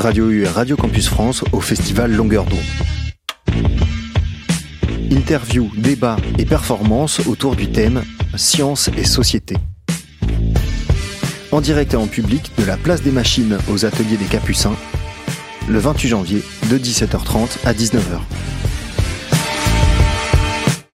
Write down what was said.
Radio U et Radio Campus France au festival Longueur d'eau. Interviews, débats et performances autour du thème Science et société. En direct et en public de la place des machines aux ateliers des Capucins, le 28 janvier de 17h30 à 19h.